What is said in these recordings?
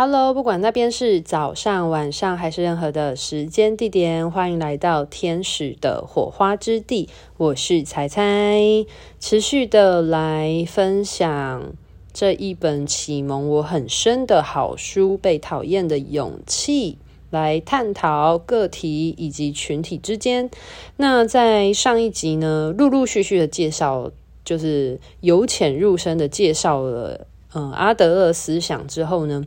Hello，不管那边是早上、晚上还是任何的时间地点，欢迎来到天使的火花之地。我是采采，持续的来分享这一本启蒙我很深的好书《被讨厌的勇气》，来探讨个体以及群体之间。那在上一集呢，陆陆续续的介绍，就是由浅入深的介绍了。嗯，阿德勒思想之后呢，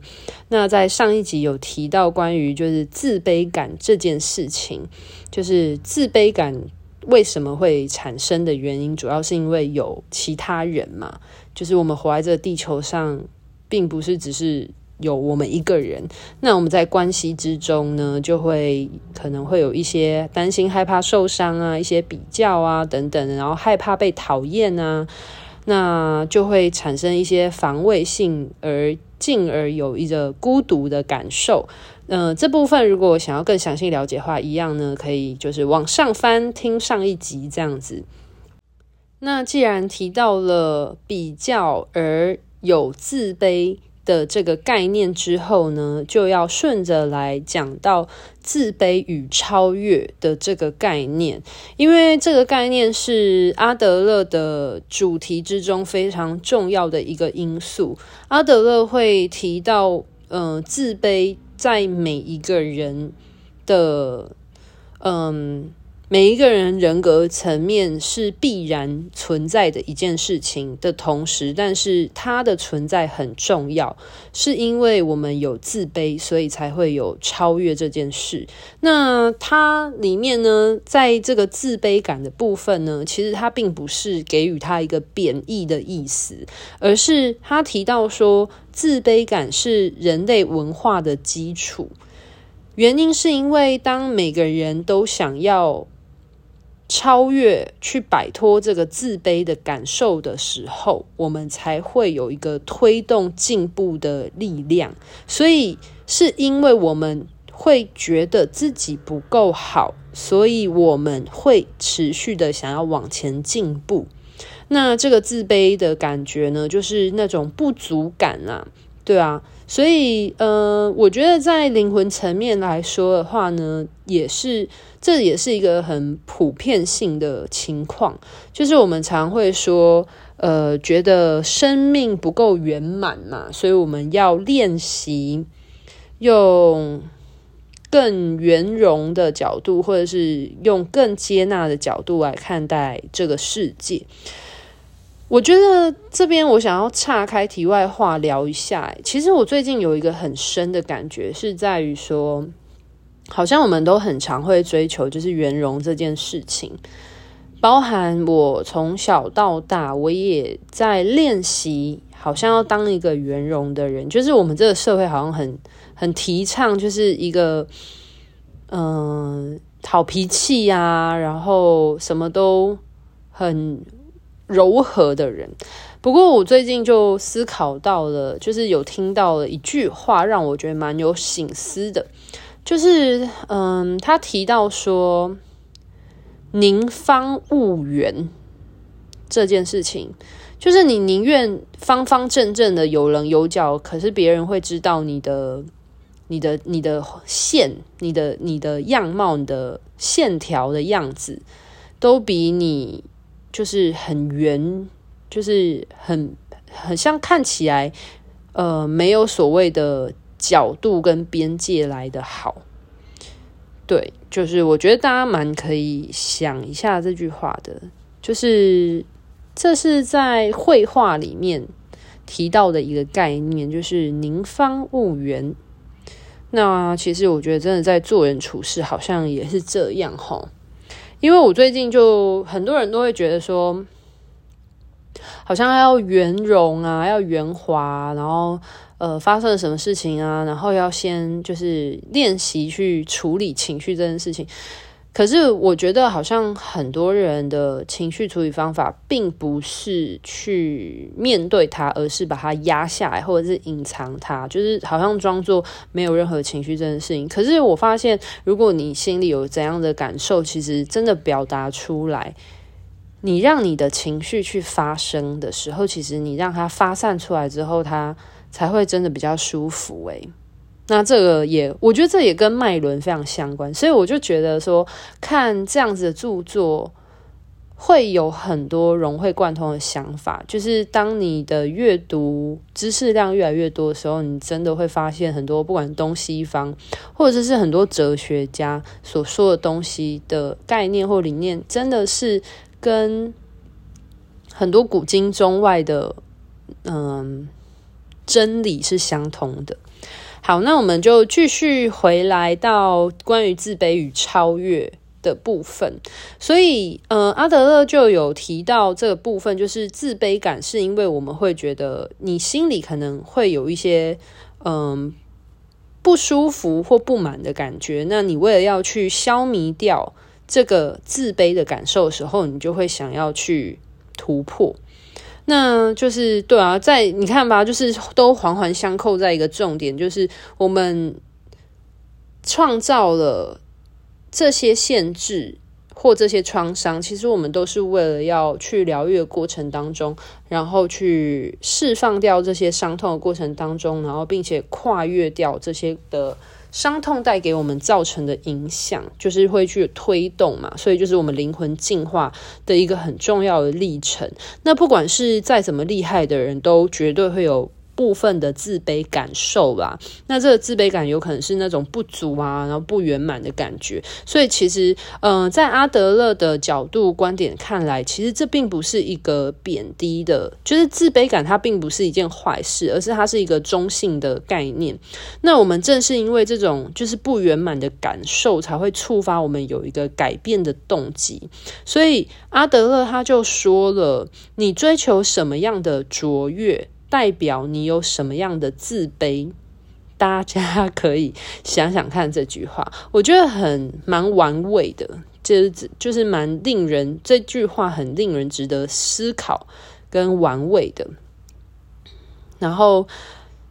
那在上一集有提到关于就是自卑感这件事情，就是自卑感为什么会产生的原因，主要是因为有其他人嘛，就是我们活在这个地球上，并不是只是有我们一个人。那我们在关系之中呢，就会可能会有一些担心、害怕受伤啊，一些比较啊等等，然后害怕被讨厌啊。那就会产生一些防卫性，而进而有一个孤独的感受。嗯、这部分如果想要更详细了解的话，一样呢，可以就是往上翻听上一集这样子。那既然提到了比较而有自卑的这个概念之后呢，就要顺着来讲到自卑与超越的这个概念，因为这个概念是阿德勒的主题之中非常重要的一个因素。阿德勒会提到，嗯、自卑在每一个人的，嗯。每一个人人格层面是必然存在的一件事情的同时，但是它的存在很重要，是因为我们有自卑，所以才会有超越这件事。那它里面呢，在这个自卑感的部分呢，其实它并不是给予它一个贬义的意思，而是他提到说，自卑感是人类文化的基础。原因是因为当每个人都想要。超越，去摆脱这个自卑的感受的时候，我们才会有一个推动进步的力量。所以，是因为我们会觉得自己不够好，所以我们会持续的想要往前进步。那这个自卑的感觉呢，就是那种不足感啊，对啊。所以，呃，我觉得在灵魂层面来说的话呢，也是，这也是一个很普遍性的情况，就是我们常会说，呃，觉得生命不够圆满嘛，所以我们要练习用更圆融的角度，或者是用更接纳的角度来看待这个世界。我觉得这边我想要岔开题外话聊一下。其实我最近有一个很深的感觉，是在于说，好像我们都很常会追求就是圆融这件事情。包含我从小到大，我也在练习，好像要当一个圆融的人。就是我们这个社会好像很很提倡，就是一个嗯、好脾气呀、啊，然后什么都很。柔和的人，不过我最近就思考到了，就是有听到了一句话，让我觉得蛮有醒思的，就是嗯，他提到说“宁方勿圆”这件事情，就是你宁愿方方正正的有棱有角，可是别人会知道你的、你的、你的线、你的、你的样貌、你的线条的样子，都比你。就是很圆，就是很很像看起来，呃，没有所谓的角度跟边界来的好。对，就是我觉得大家蛮可以想一下这句话的，就是这是在绘画里面提到的一个概念，就是宁方勿圆。那其实我觉得真的在做人处事，好像也是这样哦。因为我最近就很多人都会觉得说，好像要圆融啊，要圆滑，然后呃，发生了什么事情啊，然后要先就是练习去处理情绪这件事情。可是我觉得，好像很多人的情绪处理方法，并不是去面对它，而是把它压下来，或者是隐藏它，就是好像装作没有任何情绪这件事情。可是我发现，如果你心里有怎样的感受，其实真的表达出来，你让你的情绪去发生的时候，其实你让它发散出来之后，它才会真的比较舒服。诶，那这个也，我觉得这也跟脉轮非常相关，所以我就觉得说，看这样子的著作，会有很多融会贯通的想法。就是当你的阅读知识量越来越多的时候，你真的会发现很多，不管东西方，或者是很多哲学家所说的东西的概念或理念，真的是跟很多古今中外的嗯真理是相通的。好，那我们就继续回来到关于自卑与超越的部分。所以，呃，阿德勒就有提到这个部分，就是自卑感是因为我们会觉得你心里可能会有一些嗯、不舒服或不满的感觉。那你为了要去消弭掉这个自卑的感受的时候，你就会想要去突破。那就是对啊，在你看吧，就是都环环相扣在一个重点，就是我们创造了这些限制或这些创伤，其实我们都是为了要去疗愈的过程当中，然后去释放掉这些伤痛的过程当中，然后并且跨越掉这些的。伤痛带给我们造成的影响，就是会去推动嘛，所以就是我们灵魂进化的一个很重要的历程。那不管是再怎么厉害的人，都绝对会有。部分的自卑感受吧，那这个自卑感有可能是那种不足啊，然后不圆满的感觉。所以其实，嗯、在阿德勒的角度观点看来，其实这并不是一个贬低的，就是自卑感它并不是一件坏事，而是它是一个中性的概念。那我们正是因为这种就是不圆满的感受，才会触发我们有一个改变的动机。所以阿德勒他就说了：你追求什么样的卓越？代表你有什么样的自卑？大家可以想想看这句话，我觉得很蛮玩味的，就是就是蛮令人这句话很令人值得思考跟玩味的。然后，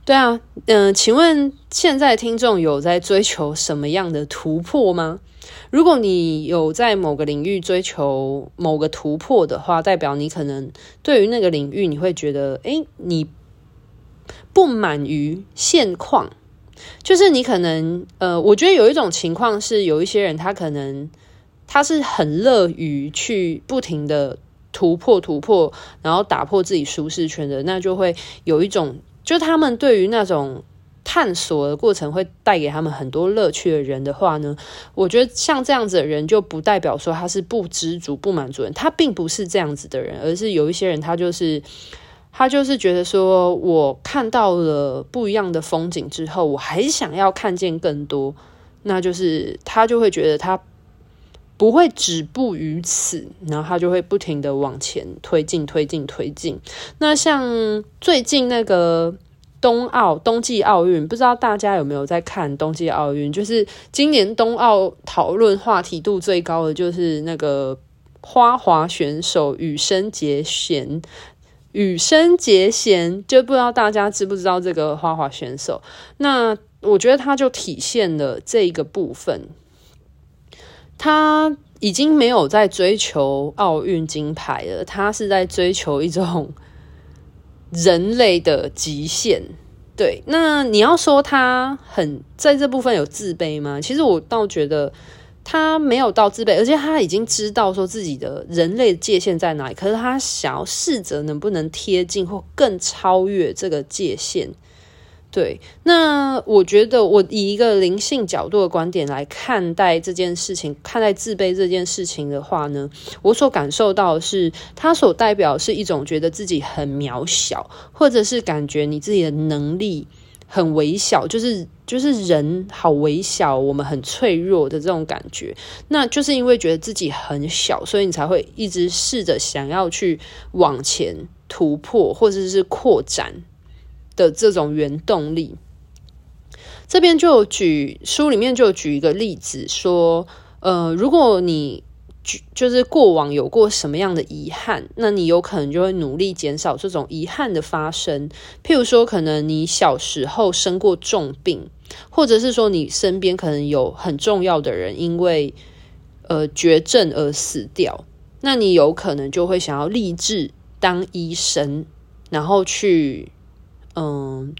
对啊，嗯、呃，请问现在听众有在追求什么样的突破吗？如果你有在某个领域追求某个突破的话，代表你可能对于那个领域，你会觉得，诶，你不满于现况，就是你可能，呃，我觉得有一种情况是，有一些人他可能他是很乐于去不停的突破突破，然后打破自己舒适圈的，那就会有一种，就他们对于那种。探索的过程会带给他们很多乐趣的人的话呢，我觉得像这样子的人就不代表说他是不知足、不满足人，他并不是这样子的人，而是有一些人他就是他就是觉得说，我看到了不一样的风景之后，我还想要看见更多，那就是他就会觉得他不会止步于此，然后他就会不停的往前推进、推进、推进。那像最近那个。冬奥冬季奥运，不知道大家有没有在看冬季奥运？就是今年冬奥讨论话题度最高的，就是那个花滑选手羽生结弦。羽生结弦，就不知道大家知不知道这个花滑选手？那我觉得他就体现了这一个部分，他已经没有在追求奥运金牌了，他是在追求一种。人类的极限，对，那你要说他很在这部分有自卑吗？其实我倒觉得他没有到自卑，而且他已经知道说自己的人类界限在哪里，可是他想要试着能不能贴近或更超越这个界限。对，那我觉得我以一个灵性角度的观点来看待这件事情，看待自卑这件事情的话呢，我所感受到的是，它所代表是一种觉得自己很渺小，或者是感觉你自己的能力很微小，就是就是人好微小，我们很脆弱的这种感觉。那就是因为觉得自己很小，所以你才会一直试着想要去往前突破，或者是扩展。的这种原动力，这边就举书里面就举一个例子说，呃，如果你就是过往有过什么样的遗憾，那你有可能就会努力减少这种遗憾的发生。譬如说，可能你小时候生过重病，或者是说你身边可能有很重要的人因为呃绝症而死掉，那你有可能就会想要立志当医生，然后去。嗯，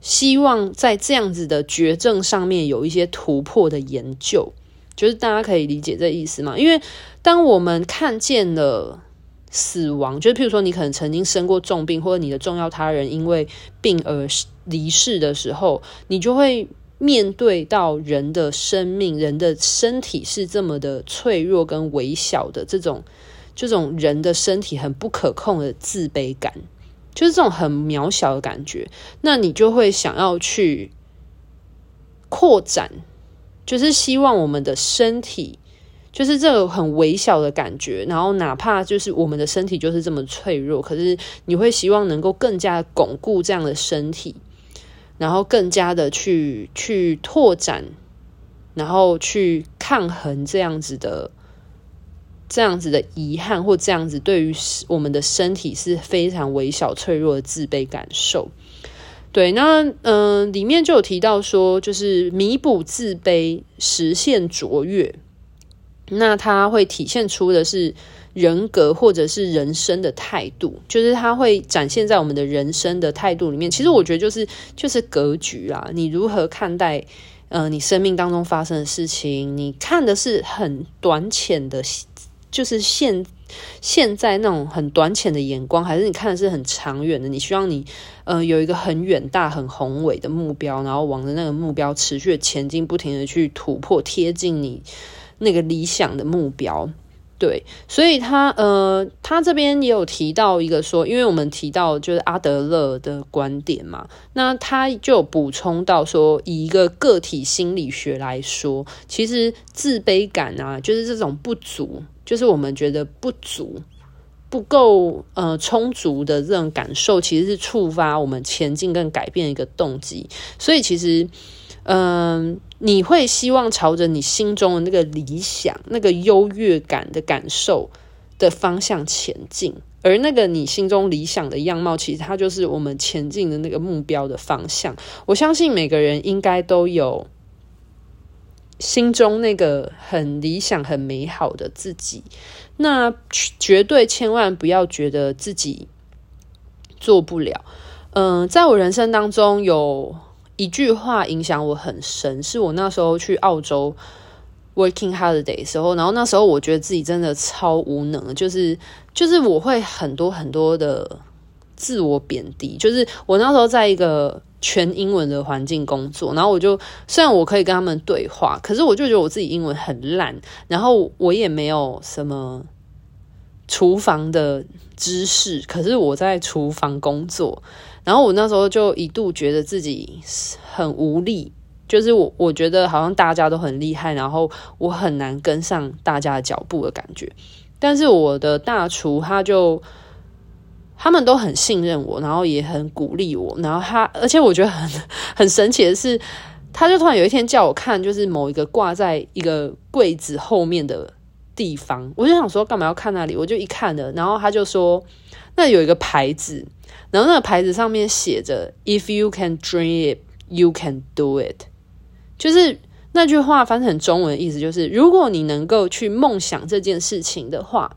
希望在这样子的绝症上面有一些突破的研究，就是大家可以理解这意思吗？因为当我们看见了死亡，就是譬如说你可能曾经生过重病，或者你的重要他人因为病而离世的时候，你就会。面对到人的生命，人的身体是这么的脆弱跟微小的这种，这种人的身体很不可控的自卑感，就是这种很渺小的感觉，那你就会想要去扩展，就是希望我们的身体，就是这个很微小的感觉，然后哪怕就是我们的身体就是这么脆弱，可是你会希望能够更加巩固这样的身体。然后更加的去去拓展，然后去抗衡这样子的这样子的遗憾，或这样子对于我们的身体是非常微小脆弱的自卑感受。对，那嗯、里面就有提到说，就是弥补自卑，实现卓越。那它会体现出的是。人格或者是人生的态度，就是它会展现在我们的人生的态度里面。其实我觉得就是就是格局啦，你如何看待呃你生命当中发生的事情？你看的是很短浅的，就是现现在那种很短浅的眼光，还是你看的是很长远的？你希望你呃有一个很远大、很宏伟的目标，然后往着那个目标持续的前进，不停的去突破，贴近你那个理想的目标。对，所以他呃，他这边也有提到一个说，因为我们提到就是阿德勒的观点嘛，那他就补充到说，以一个个体心理学来说，其实自卑感啊，就是这种不足，就是我们觉得不足、不够呃充足的这种感受，其实是触发我们前进跟改变一个动机。所以其实，嗯、你会希望朝着你心中的那个理想、那个优越感的感受的方向前进，而那个你心中理想的样貌，其实它就是我们前进的那个目标的方向。我相信每个人应该都有心中那个很理想、很美好的自己，那绝对千万不要觉得自己做不了。嗯、在我人生当中有。一句话影响我很深，是我那时候去澳洲 working holiday 的时候，然后那时候我觉得自己真的超无能，就是就是我会很多很多的自我贬低，就是我那时候在一个全英文的环境工作，然后我就虽然我可以跟他们对话，可是我就觉得我自己英文很烂，然后我也没有什么厨房的知识，可是我在厨房工作。然后我那时候就一度觉得自己很无力，就是我我觉得好像大家都很厉害，然后我很难跟上大家的脚步的感觉。但是我的大厨他就他们都很信任我，然后也很鼓励我。然后他而且我觉得很很神奇的是，他就突然有一天叫我看，就是某一个挂在一个柜子后面的地方，我就想说干嘛要看那里？我就一看了，然后他就说那有一个牌子。然后那个牌子上面写着 "If you can dream it, you can do it"，就是那句话翻成中文的意思就是，如果你能够去梦想这件事情的话，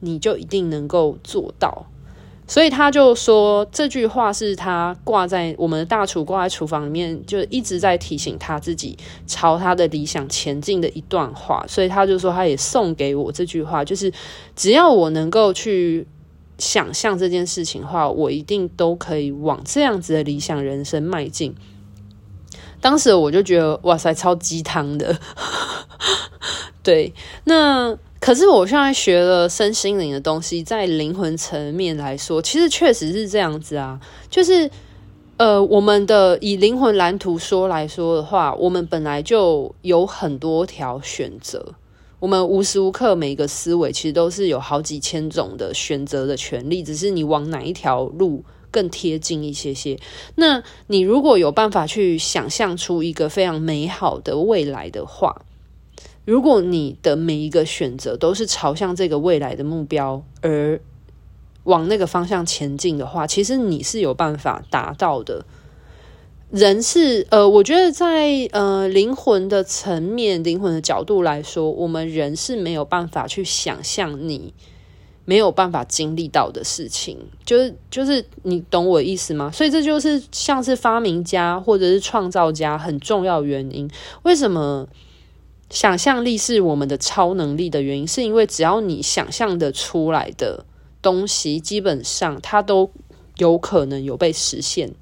你就一定能够做到。所以他就说这句话是他挂在我们的大厨挂在厨房里面，就一直在提醒他自己朝他的理想前进的一段话。所以他就说他也送给我这句话，就是只要我能够去。想象这件事情的话，我一定都可以往这样子的理想人生迈进。当时我就觉得，哇塞，超鸡汤的。对，那可是我现在学了身心灵的东西，在灵魂层面来说，其实确实是这样子啊。就是呃，我们的以灵魂蓝图说来说的话，我们本来就有很多条选择。我们无时无刻每一个思维其实都是有好几千种的选择的权利，只是你往哪一条路更贴近一些些。那你如果有办法去想象出一个非常美好的未来的话，如果你的每一个选择都是朝向这个未来的目标而往那个方向前进的话，其实你是有办法达到的。人是呃，我觉得在呃灵魂的层面、灵魂的角度来说，我们人是没有办法去想象你没有办法经历到的事情，就是就是你懂我意思吗？所以这就是像是发明家或者是创造家很重要原因。为什么想象力是我们的超能力的原因？是因为只要你想象的出来的东西，基本上它都有可能有被实现。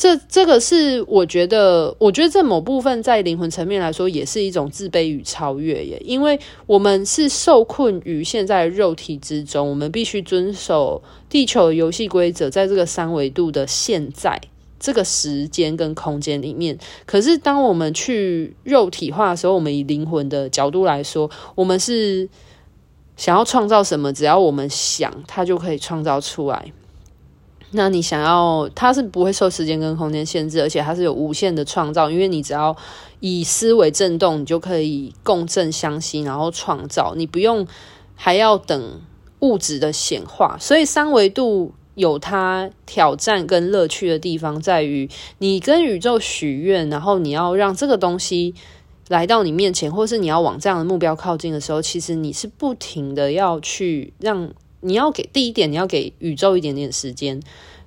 这这个是我觉得，我觉得这某部分在灵魂层面来说，也是一种自卑与超越耶。因为我们是受困于现在的肉体之中，我们必须遵守地球的游戏规则，在这个三维度的现在这个时间跟空间里面。可是当我们去肉体化的时候，我们以灵魂的角度来说，我们是想要创造什么，只要我们想，它就可以创造出来。那你想要，它是不会受时间跟空间限制，而且它是有无限的创造，因为你只要以思维震动，你就可以共振相吸，然后创造，你不用还要等物质的显化。所以三维度有它挑战跟乐趣的地方，在于你跟宇宙许愿，然后你要让这个东西来到你面前，或是你要往这样的目标靠近的时候，其实你是不停的要去让。你要给第一点，你要给宇宙一点点时间，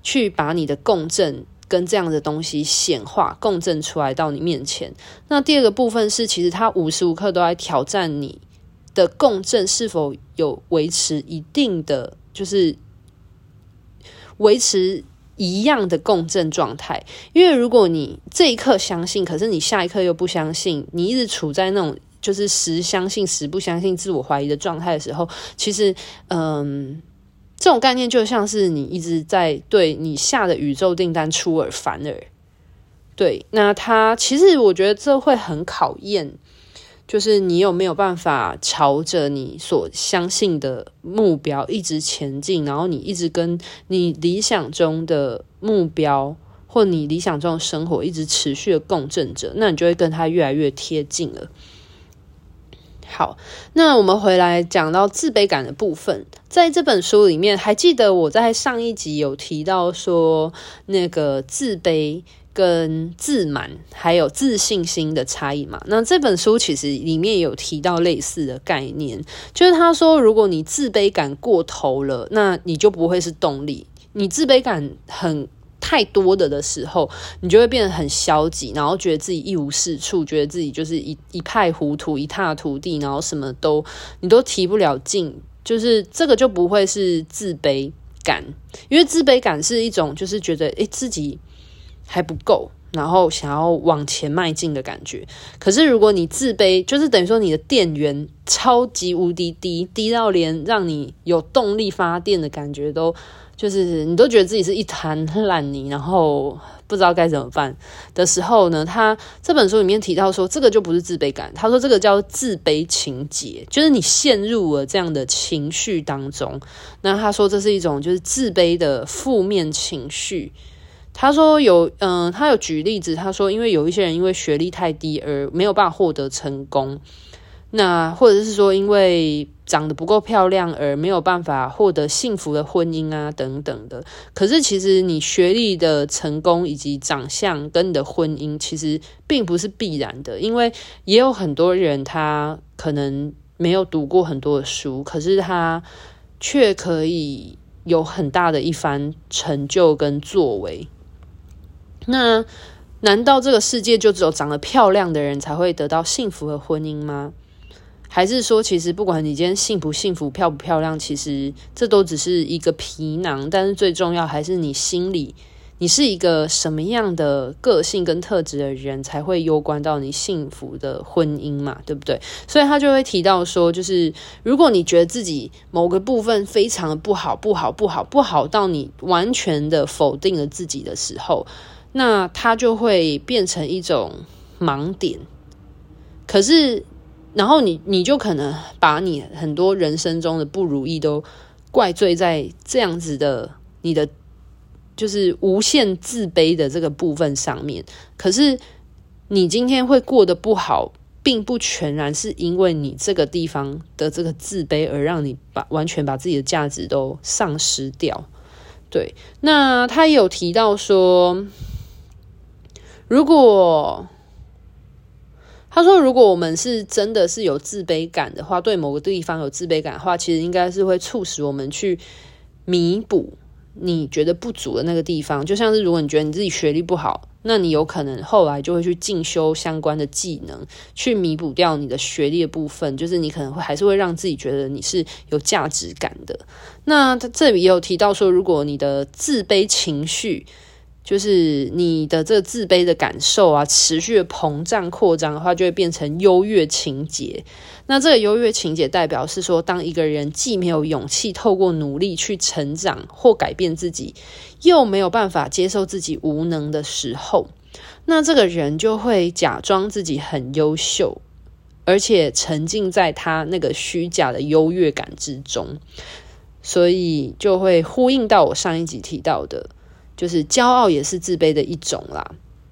去把你的共振跟这样的东西显化、共振出来到你面前。那第二个部分是，其实它无时无刻都在挑战你的共振是否有维持一定的，就是维持一样的共振状态。因为如果你这一刻相信，可是你下一刻又不相信，你一直处在那种。就是时相信时不相信、自我怀疑的状态的时候，其实，嗯，这种概念就像是你一直在对你下的宇宙订单出尔反尔。对，那他其实我觉得这会很考验，就是你有没有办法朝着你所相信的目标一直前进，然后你一直跟你理想中的目标或你理想中的生活一直持续的共振着，那你就会跟他越来越贴近了。好，那我们回来讲到自卑感的部分，在这本书里面，还记得我在上一集有提到说，那个自卑跟自满还有自信心的差异嘛？那这本书其实里面有提到类似的概念，就是他说，如果你自卑感过头了，那你就不会是动力，你自卑感很。太多的的时候，你就会变得很消极，然后觉得自己一无是处，觉得自己就是一一派糊涂、一塌涂地，然后什么都你都提不了劲，就是这个就不会是自卑感，因为自卑感是一种就是觉得诶自己还不够，然后想要往前迈进的感觉。可是如果你自卑，就是等于说你的电源超级无敌低，低到连让你有动力发电的感觉都。就是你都觉得自己是一滩烂泥，然后不知道该怎么办的时候呢，他这本书里面提到说，这个就不是自卑感，他说这个叫自卑情结，就是你陷入了这样的情绪当中。那他说这是一种就是自卑的负面情绪。他说有，嗯、他有举例子，他说因为有一些人因为学历太低而没有办法获得成功。那或者是说，因为长得不够漂亮而没有办法获得幸福的婚姻啊，等等的。可是其实你学历的成功以及长相跟你的婚姻其实并不是必然的，因为也有很多人他可能没有读过很多的书，可是他却可以有很大的一番成就跟作为。那难道这个世界就只有长得漂亮的人才会得到幸福的婚姻吗？还是说，其实不管你今天幸不幸福、漂不漂亮，其实这都只是一个皮囊。但是最重要还是你心里，你是一个什么样的个性跟特质的人，才会攸关到你幸福的婚姻嘛，对不对？所以他就会提到说，就是如果你觉得自己某个部分非常的不好、不好、不好、不好到你完全的否定了自己的时候，那它就会变成一种盲点。可是。然后你你就可能把你很多人生中的不如意都怪罪在这样子的你的就是无限自卑的这个部分上面。可是你今天会过得不好，并不全然是因为你这个地方的这个自卑而让你把完全把自己的价值都丧失掉。对，那他有提到说，如果。他说，如果我们是真的是有自卑感的话，对某个地方有自卑感的话，其实应该是会促使我们去弥补你觉得不足的那个地方。就像是如果你觉得你自己学历不好，那你有可能后来就会去进修相关的技能，去弥补掉你的学历的部分。就是你可能会还是会让自己觉得你是有价值感的。那他这里也有提到说，如果你的自卑情绪，就是你的这个自卑的感受啊，持续的膨胀扩张的话，就会变成优越情节。那这个优越情节代表是说，当一个人既没有勇气透过努力去成长或改变自己，又没有办法接受自己无能的时候，那这个人就会假装自己很优秀，而且沉浸在他那个虚假的优越感之中，所以就会呼应到我上一集提到的。就是骄傲也是自卑的一种啦。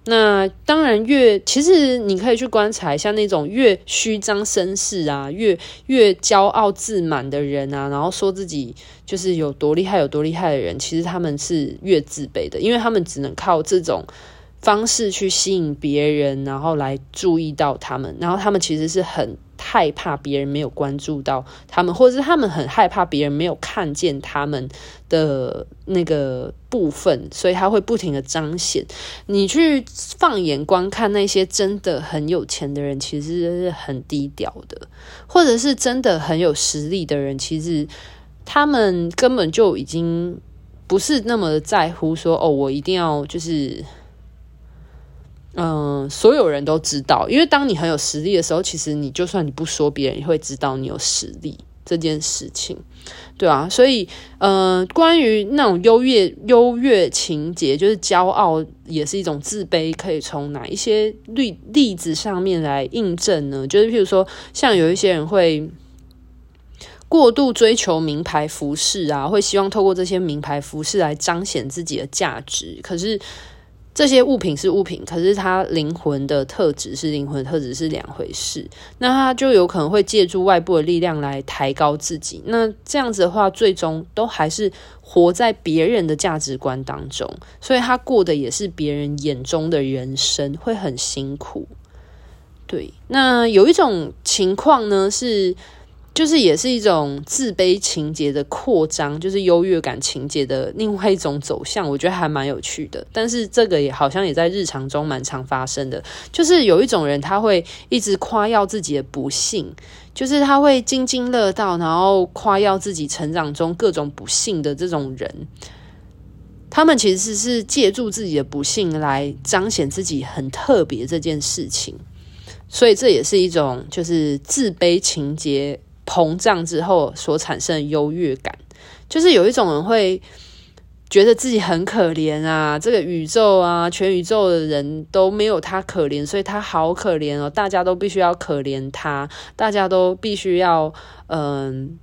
那当然越，其实你可以去观察一下那种越虚张声势啊，越越骄傲自满的人啊，然后说自己就是有多厉害有多厉害的人，其实他们是越自卑的，因为他们只能靠这种方式去吸引别人，然后来注意到他们，然后他们其实是很。害怕别人没有关注到他们，或者是他们很害怕别人没有看见他们的那个部分，所以他会不停的彰显。你去放眼观看那些真的很有钱的人，其实是很低调的，或者是真的很有实力的人，其实他们根本就已经不是那么在乎说哦，我一定要就是。嗯，所有人都知道，因为当你很有实力的时候，其实你就算你不说，别人也会知道你有实力这件事情，对啊。所以，嗯，关于那种优越优越情节，就是骄傲也是一种自卑，可以从哪一些例例子上面来印证呢？就是譬如说，像有一些人会过度追求名牌服饰啊，会希望透过这些名牌服饰来彰显自己的价值，可是。这些物品是物品，可是他灵魂的特质是灵魂特质是两回事。那他就有可能会借助外部的力量来抬高自己。那这样子的话，最终都还是活在别人的价值观当中，所以他过的也是别人眼中的人生，会很辛苦。对，那有一种情况呢是。就是也是一种自卑情节的扩张，就是优越感情节的另外一种走向，我觉得还蛮有趣的。但是这个也好像也在日常中蛮常发生的，就是有一种人他会一直夸耀自己的不幸，就是他会津津乐道，然后夸耀自己成长中各种不幸的这种人，他们其实是借助自己的不幸来彰显自己很特别这件事情，所以这也是一种就是自卑情节。膨胀之后所产生的优越感，就是有一种人会觉得自己很可怜啊，这个宇宙啊，全宇宙的人都没有他可怜，所以他好可怜哦，大家都必须要可怜他，大家都必须要嗯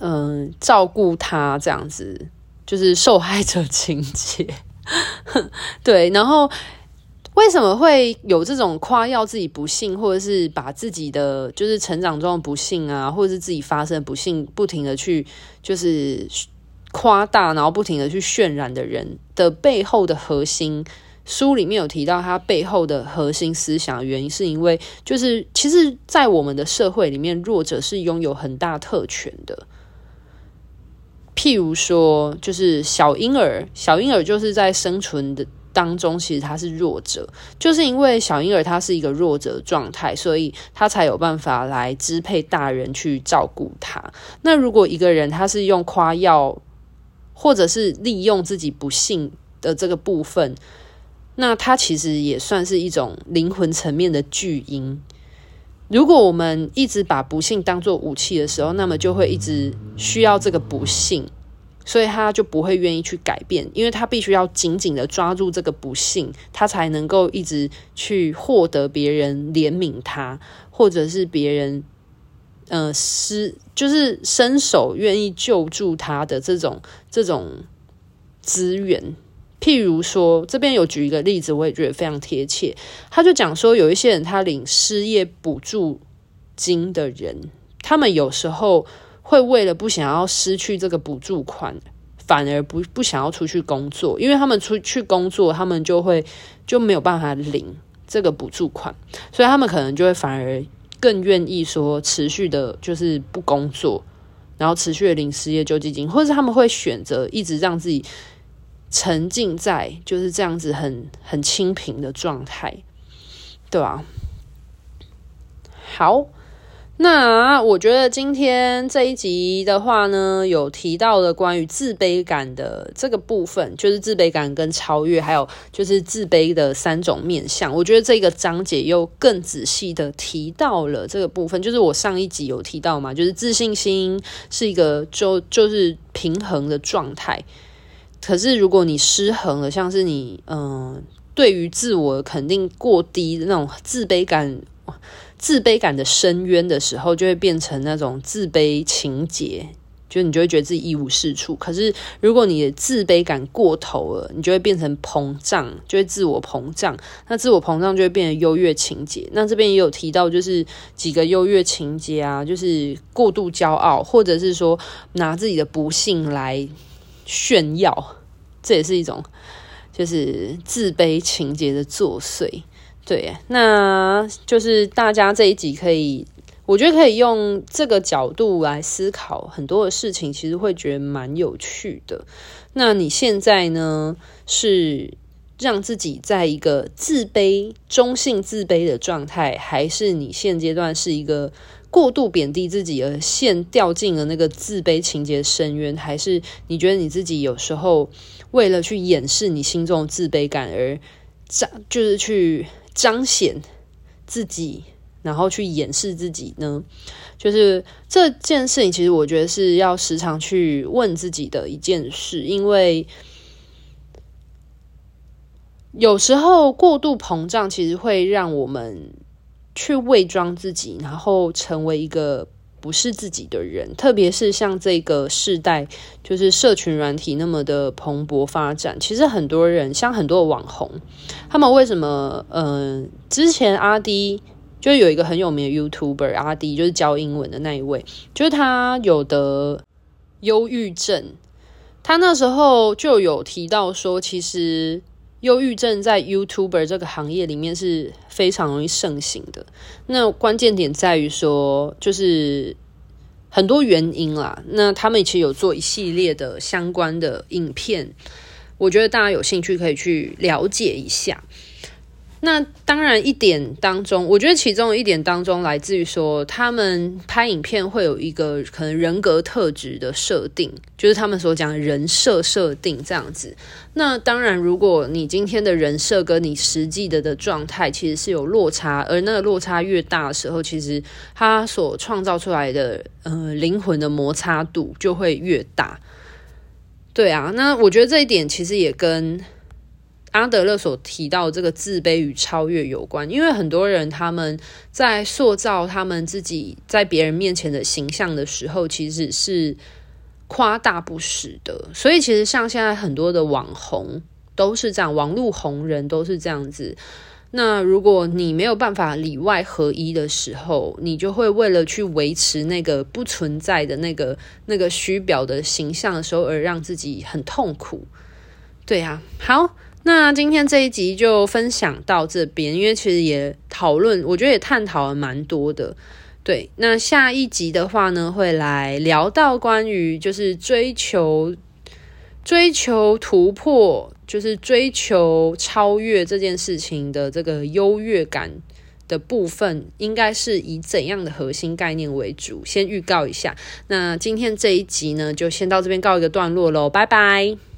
嗯照顾他，这样子就是受害者 情节，对，然后。为什么会有这种夸耀自己不幸，或者是把自己的就是成长中的不幸啊，或者是自己发生不幸，不停的去就是夸大，然后不停的去渲染的人的背后的核心，书里面有提到他背后的核心思想原因，是因为就是其实，在我们的社会里面，弱者是拥有很大特权的。譬如说，就是小婴儿，小婴儿就是在生存的。当中其实他是弱者，就是因为小婴儿他是一个弱者的状态，所以他才有办法来支配大人去照顾他。那如果一个人他是用夸耀，或者是利用自己不幸的这个部分，那他其实也算是一种灵魂层面的巨婴。如果我们一直把不幸当做武器的时候，那么就会一直需要这个不幸。所以他就不会愿意去改变，因为他必须要紧紧的抓住这个不幸，他才能够一直去获得别人怜悯他，或者是别人，呃，施就是伸手愿意救助他的这种这种资源。譬如说，这边有举一个例子，我也觉得非常贴切。他就讲说，有一些人他领失业补助金的人，他们有时候。会为了不想要失去这个补助款，反而不不想要出去工作，因为他们出去工作，他们就会就没有办法领这个补助款，所以他们可能就会反而更愿意说持续的，就是不工作，然后持续的领失业救济金，或者他们会选择一直让自己沉浸在就是这样子很很清贫的状态，对吧？好。那我觉得今天这一集的话呢，有提到了关于自卑感的这个部分，就是自卑感跟超越，还有就是自卑的三种面向。我觉得这个章节又更仔细的提到了这个部分，就是我上一集有提到嘛，就是自信心是一个就就是平衡的状态。可是如果你失衡了，像是你嗯、对于自我肯定过低的那种自卑感。自卑感的深渊的时候，就会变成那种自卑情结，就你就会觉得自己一无是处。可是如果你的自卑感过头了，你就会变成膨胀，就会自我膨胀。那自我膨胀就会变成优越情节。那这边也有提到，就是几个优越情节啊，就是过度骄傲，或者是说拿自己的不幸来炫耀，这也是一种就是自卑情节的作祟。对，那就是大家这一集可以，我觉得可以用这个角度来思考很多的事情，其实会觉得蛮有趣的。那你现在呢，是让自己在一个自卑、中性自卑的状态，还是你现阶段是一个过度贬低自己而陷掉进了那个自卑情节深渊？还是你觉得你自己有时候为了去掩饰你心中的自卑感而就是去。彰显自己，然后去掩饰自己呢？就是这件事情，其实我觉得是要时常去问自己的一件事，因为有时候过度膨胀，其实会让我们去伪装自己，然后成为一个。不是自己的人，特别是像这个世代，就是社群软体那么的蓬勃发展。其实很多人，像很多网红，他们为什么？嗯、呃，之前阿滴就有一个很有名的 YouTuber，阿滴就是教英文的那一位，就是他有得忧郁症，他那时候就有提到说，其实。忧郁症在 YouTuber 这个行业里面是非常容易盛行的。那关键点在于说，就是很多原因啦。那他们其实有做一系列的相关的影片，我觉得大家有兴趣可以去了解一下。那当然，一点当中，我觉得其中一点当中来自于说，他们拍影片会有一个可能人格特质的设定，就是他们所讲的人设设定这样子。那当然，如果你今天的人设跟你实际的的状态其实是有落差，而那个落差越大的时候，其实他所创造出来的呃灵魂的摩擦度就会越大。对啊，那我觉得这一点其实也跟。阿德勒所提到这个自卑与超越有关，因为很多人他们在塑造他们自己在别人面前的形象的时候，其实是夸大不实的。所以，其实像现在很多的网红都是这样，网络红人都是这样子。那如果你没有办法里外合一的时候，你就会为了去维持那个不存在的那个那个虚表的形象的时候，而让自己很痛苦。对啊，好。那今天这一集就分享到这边，因为其实也讨论，我觉得也探讨了蛮多的。对，那下一集的话呢，会来聊到关于就是追求、追求突破，就是追求超越这件事情的这个优越感的部分，应该是以怎样的核心概念为主？先预告一下，那今天这一集呢，就先到这边告一个段落喽，拜拜。